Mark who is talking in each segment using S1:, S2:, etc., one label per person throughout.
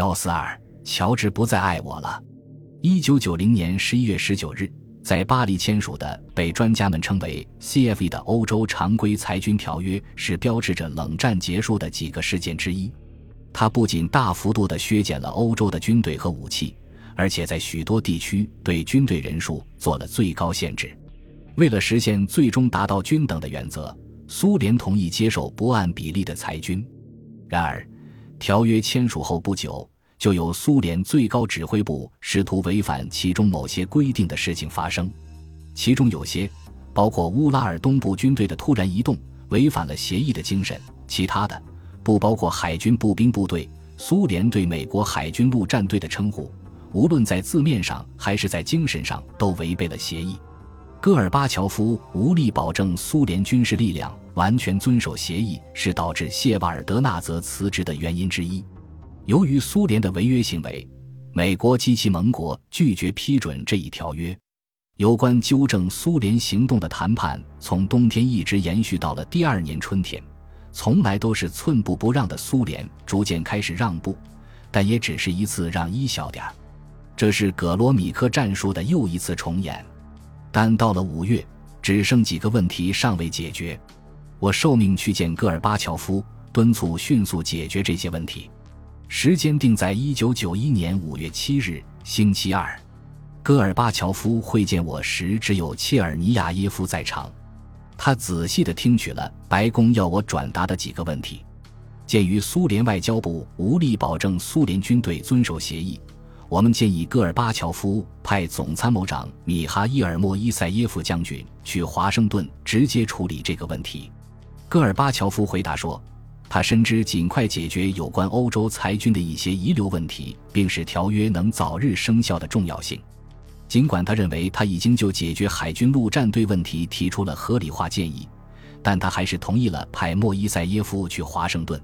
S1: 幺四二，乔治不再爱我了。一九九零年十一月十九日，在巴黎签署的被专家们称为 CFE 的欧洲常规裁军条约，是标志着冷战结束的几个事件之一。它不仅大幅度地削减了欧洲的军队和武器，而且在许多地区对军队人数做了最高限制。为了实现最终达到均等的原则，苏联同意接受不按比例的裁军。然而，条约签署后不久，就有苏联最高指挥部试图违反其中某些规定的事情发生，其中有些包括乌拉尔东部军队的突然移动，违反了协议的精神；其他的不包括海军步兵部队。苏联对美国海军陆战队的称呼，无论在字面上还是在精神上，都违背了协议。戈尔巴乔夫无力保证苏联军事力量。完全遵守协议是导致谢瓦尔德纳泽辞职的原因之一。由于苏联的违约行为，美国及其盟国拒绝批准这一条约。有关纠正苏联行动的谈判从冬天一直延续到了第二年春天，从来都是寸步不让的苏联逐渐开始让步，但也只是一次让一小点儿。这是葛罗米克战术的又一次重演。但到了五月，只剩几个问题尚未解决。我受命去见戈尔巴乔夫，敦促迅速解决这些问题。时间定在一九九一年五月七日，星期二。戈尔巴乔夫会见我时，只有切尔尼亚耶夫在场。他仔细地听取了白宫要我转达的几个问题。鉴于苏联外交部无力保证苏联军队遵守协议，我们建议戈尔巴乔夫派总参谋长米哈伊尔莫伊塞耶夫将军去华盛顿直接处理这个问题。戈尔巴乔夫回答说：“他深知尽快解决有关欧洲裁军的一些遗留问题，并使条约能早日生效的重要性。尽管他认为他已经就解决海军陆战队问题提出了合理化建议，但他还是同意了派莫伊塞耶夫去华盛顿。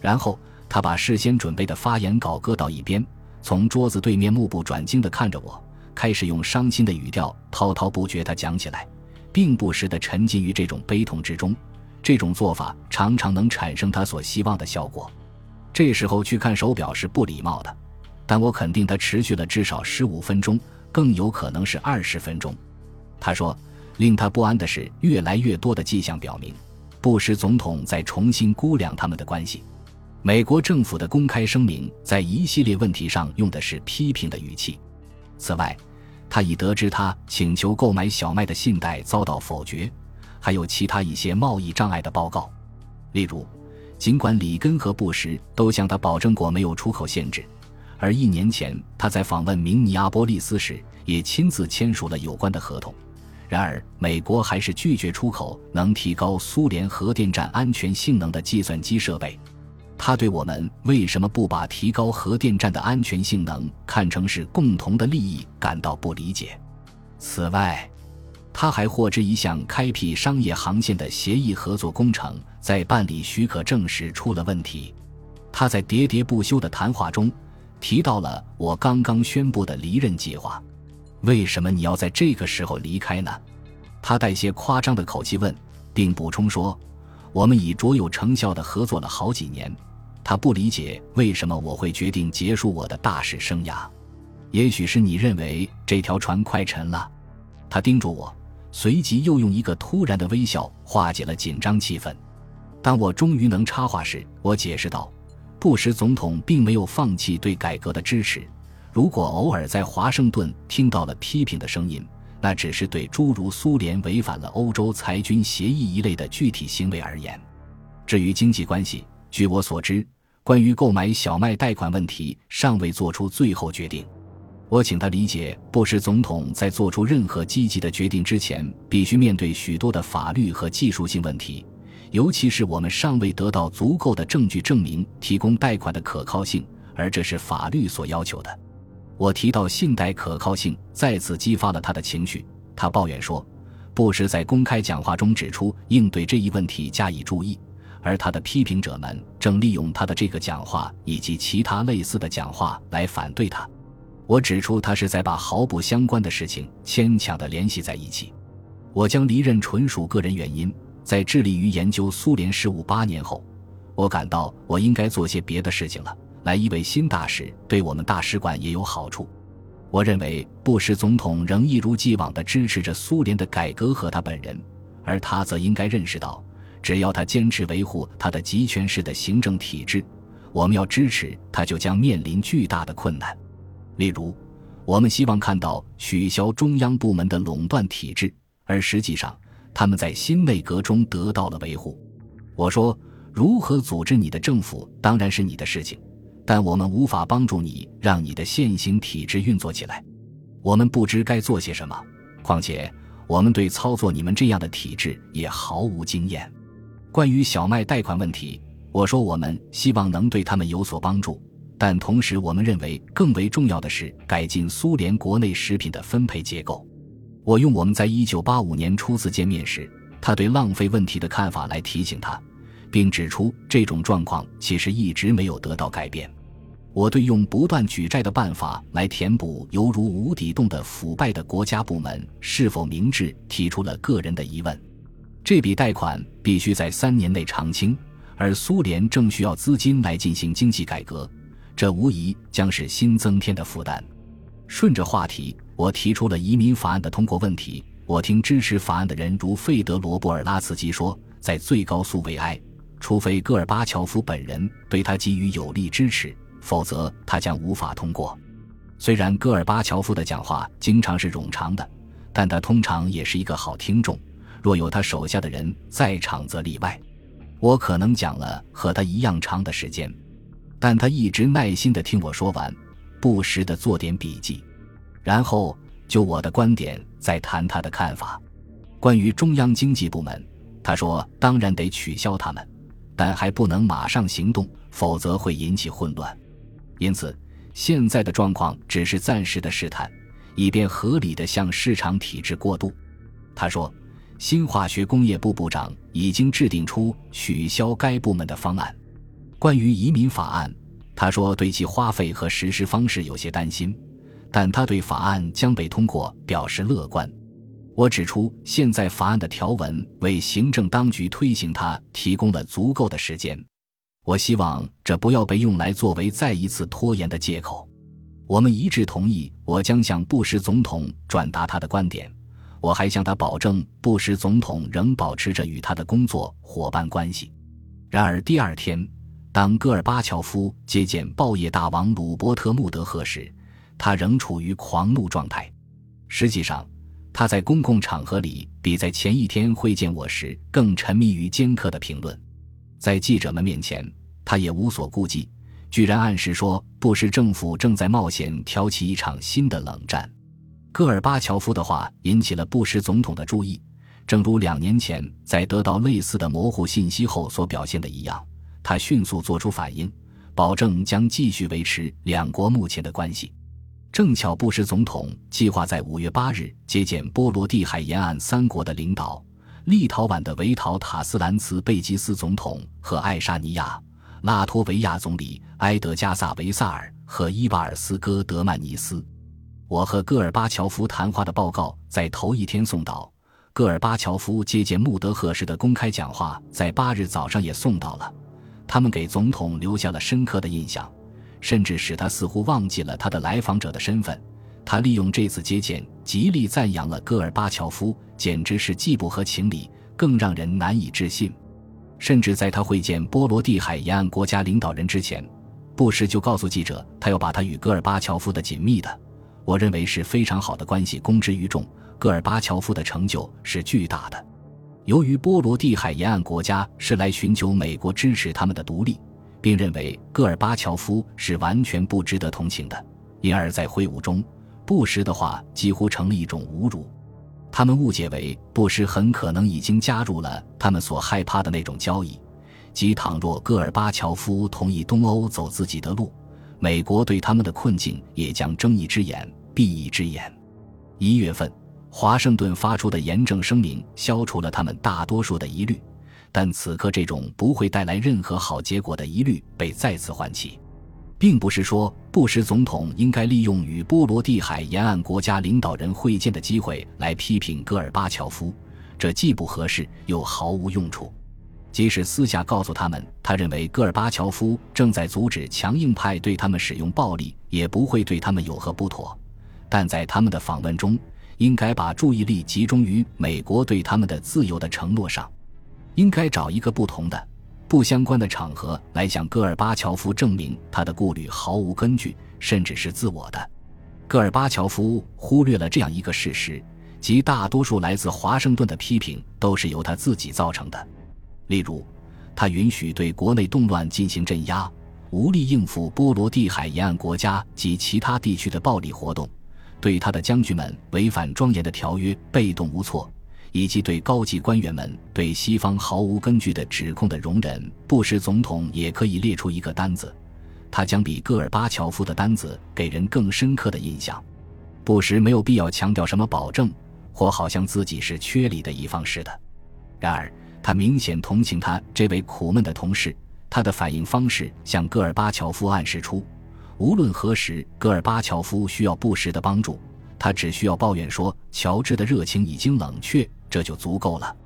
S1: 然后他把事先准备的发言稿搁到一边，从桌子对面目不转睛地看着我，开始用伤心的语调滔滔不绝地讲起来，并不时地沉浸于这种悲痛之中。”这种做法常常能产生他所希望的效果。这时候去看手表是不礼貌的，但我肯定他持续了至少十五分钟，更有可能是二十分钟。他说，令他不安的是，越来越多的迹象表明，布什总统在重新估量他们的关系。美国政府的公开声明在一系列问题上用的是批评的语气。此外，他已得知他请求购买小麦的信贷遭到否决。还有其他一些贸易障碍的报告，例如，尽管里根和布什都向他保证过没有出口限制，而一年前他在访问明尼阿波利斯时也亲自签署了有关的合同，然而美国还是拒绝出口能提高苏联核电站安全性能的计算机设备。他对我们为什么不把提高核电站的安全性能看成是共同的利益感到不理解。此外，他还获知一项开辟商业航线的协议合作工程在办理许可证时出了问题。他在喋喋不休的谈话中提到了我刚刚宣布的离任计划。为什么你要在这个时候离开呢？他带些夸张的口气问，并补充说：“我们已卓有成效的合作了好几年。”他不理解为什么我会决定结束我的大使生涯。也许是你认为这条船快沉了。他叮嘱我。随即又用一个突然的微笑化解了紧张气氛。当我终于能插话时，我解释道：“布什总统并没有放弃对改革的支持。如果偶尔在华盛顿听到了批评的声音，那只是对诸如苏联违反了欧洲裁军协议一类的具体行为而言。至于经济关系，据我所知，关于购买小麦贷款问题尚未做出最后决定。”我请他理解，布什总统在做出任何积极的决定之前，必须面对许多的法律和技术性问题，尤其是我们尚未得到足够的证据证明提供贷款的可靠性，而这是法律所要求的。我提到信贷可靠性，再次激发了他的情绪。他抱怨说，布什在公开讲话中指出应对这一问题加以注意，而他的批评者们正利用他的这个讲话以及其他类似的讲话来反对他。我指出，他是在把毫不相关的事情牵强地联系在一起。我将离任纯属个人原因。在致力于研究苏联事务八年后，我感到我应该做些别的事情了，来一位新大使，对我们大使馆也有好处。我认为布什总统仍一如既往地支持着苏联的改革和他本人，而他则应该认识到，只要他坚持维护他的集权式的行政体制，我们要支持他，就将面临巨大的困难。例如，我们希望看到取消中央部门的垄断体制，而实际上他们在新内阁中得到了维护。我说，如何组织你的政府当然是你的事情。但我们无法帮助你让你的现行体制运作起来，我们不知该做些什么。况且，我们对操作你们这样的体制也毫无经验。关于小麦贷款问题，我说我们希望能对他们有所帮助，但同时我们认为更为重要的是改进苏联国内食品的分配结构。我用我们在一九八五年初次见面时他对浪费问题的看法来提醒他，并指出这种状况其实一直没有得到改变。我对用不断举债的办法来填补犹如无底洞的腐败的国家部门是否明智提出了个人的疑问。这笔贷款必须在三年内偿清，而苏联正需要资金来进行经济改革，这无疑将是新增添的负担。顺着话题，我提出了移民法案的通过问题。我听支持法案的人如费德罗·布尔拉茨基说，在最高诉为哀，除非戈尔巴乔夫本人对他给予有力支持。否则，他将无法通过。虽然戈尔巴乔夫的讲话经常是冗长的，但他通常也是一个好听众。若有他手下的人在场，则例外。我可能讲了和他一样长的时间，但他一直耐心地听我说完，不时地做点笔记，然后就我的观点再谈他的看法。关于中央经济部门，他说：“当然得取消他们，但还不能马上行动，否则会引起混乱。”因此，现在的状况只是暂时的试探，以便合理的向市场体制过渡。他说，新化学工业部部长已经制定出取消该部门的方案。关于移民法案，他说对其花费和实施方式有些担心，但他对法案将被通过表示乐观。我指出，现在法案的条文为行政当局推行它提供了足够的时间。我希望这不要被用来作为再一次拖延的借口。我们一致同意，我将向布什总统转达他的观点。我还向他保证，布什总统仍保持着与他的工作伙伴关系。然而第二天，当戈尔巴乔夫接见报业大王鲁伯特·穆德赫时，他仍处于狂怒状态。实际上，他在公共场合里比在前一天会见我时更沉迷于尖刻的评论。在记者们面前，他也无所顾忌，居然暗示说布什政府正在冒险挑起一场新的冷战。戈尔巴乔夫的话引起了布什总统的注意，正如两年前在得到类似的模糊信息后所表现的一样，他迅速做出反应，保证将继续维持两国目前的关系。正巧布什总统计划在五月八日接见波罗的海沿岸三国的领导。立陶宛的维陶塔斯兰茨贝吉斯总统和爱沙尼亚、拉脱维亚总理埃德加萨维萨尔和伊瓦尔斯戈德曼尼斯，我和戈尔巴乔夫谈话的报告在头一天送到。戈尔巴乔夫接见穆德赫时的公开讲话在八日早上也送到了。他们给总统留下了深刻的印象，甚至使他似乎忘记了他的来访者的身份。他利用这次接见，极力赞扬了戈尔巴乔夫，简直是既不合情理，更让人难以置信。甚至在他会见波罗的海沿岸国家领导人之前，布什就告诉记者，他要把他与戈尔巴乔夫的紧密的，我认为是非常好的关系公之于众。戈尔巴乔夫的成就是巨大的。由于波罗的海沿岸国家是来寻求美国支持他们的独立，并认为戈尔巴乔夫是完全不值得同情的，因而，在会晤中。布什的话几乎成了一种侮辱，他们误解为布什很可能已经加入了他们所害怕的那种交易，即倘若戈尔巴乔夫同意东欧走自己的路，美国对他们的困境也将睁一只眼闭一只眼。一月份，华盛顿发出的严正声明消除了他们大多数的疑虑，但此刻这种不会带来任何好结果的疑虑被再次唤起。并不是说布什总统应该利用与波罗的海沿岸国家领导人会见的机会来批评戈尔巴乔夫，这既不合适又毫无用处。即使私下告诉他们，他认为戈尔巴乔夫正在阻止强硬派对他们使用暴力，也不会对他们有何不妥。但在他们的访问中，应该把注意力集中于美国对他们的自由的承诺上，应该找一个不同的、不相关的场合来向戈尔巴乔夫证明他的顾虑毫无根据，甚至是自我的。戈尔巴乔夫忽略了这样一个事实，即大多数来自华盛顿的批评都是由他自己造成的。例如，他允许对国内动乱进行镇压，无力应付波罗的海沿岸国家及其他地区的暴力活动，对他的将军们违反庄严的条约被动无措，以及对高级官员们对西方毫无根据的指控的容忍。布什总统也可以列出一个单子，他将比戈尔巴乔夫的单子给人更深刻的印象。布什没有必要强调什么保证，或好像自己是缺礼的一方似的。然而。他明显同情他这位苦闷的同事，他的反应方式向戈尔巴乔夫暗示出，无论何时戈尔巴乔夫需要布什的帮助，他只需要抱怨说乔治的热情已经冷却，这就足够了。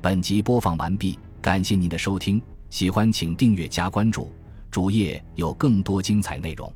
S1: 本集播放完毕，感谢您的收听，喜欢请订阅加关注，主页有更多精彩内容。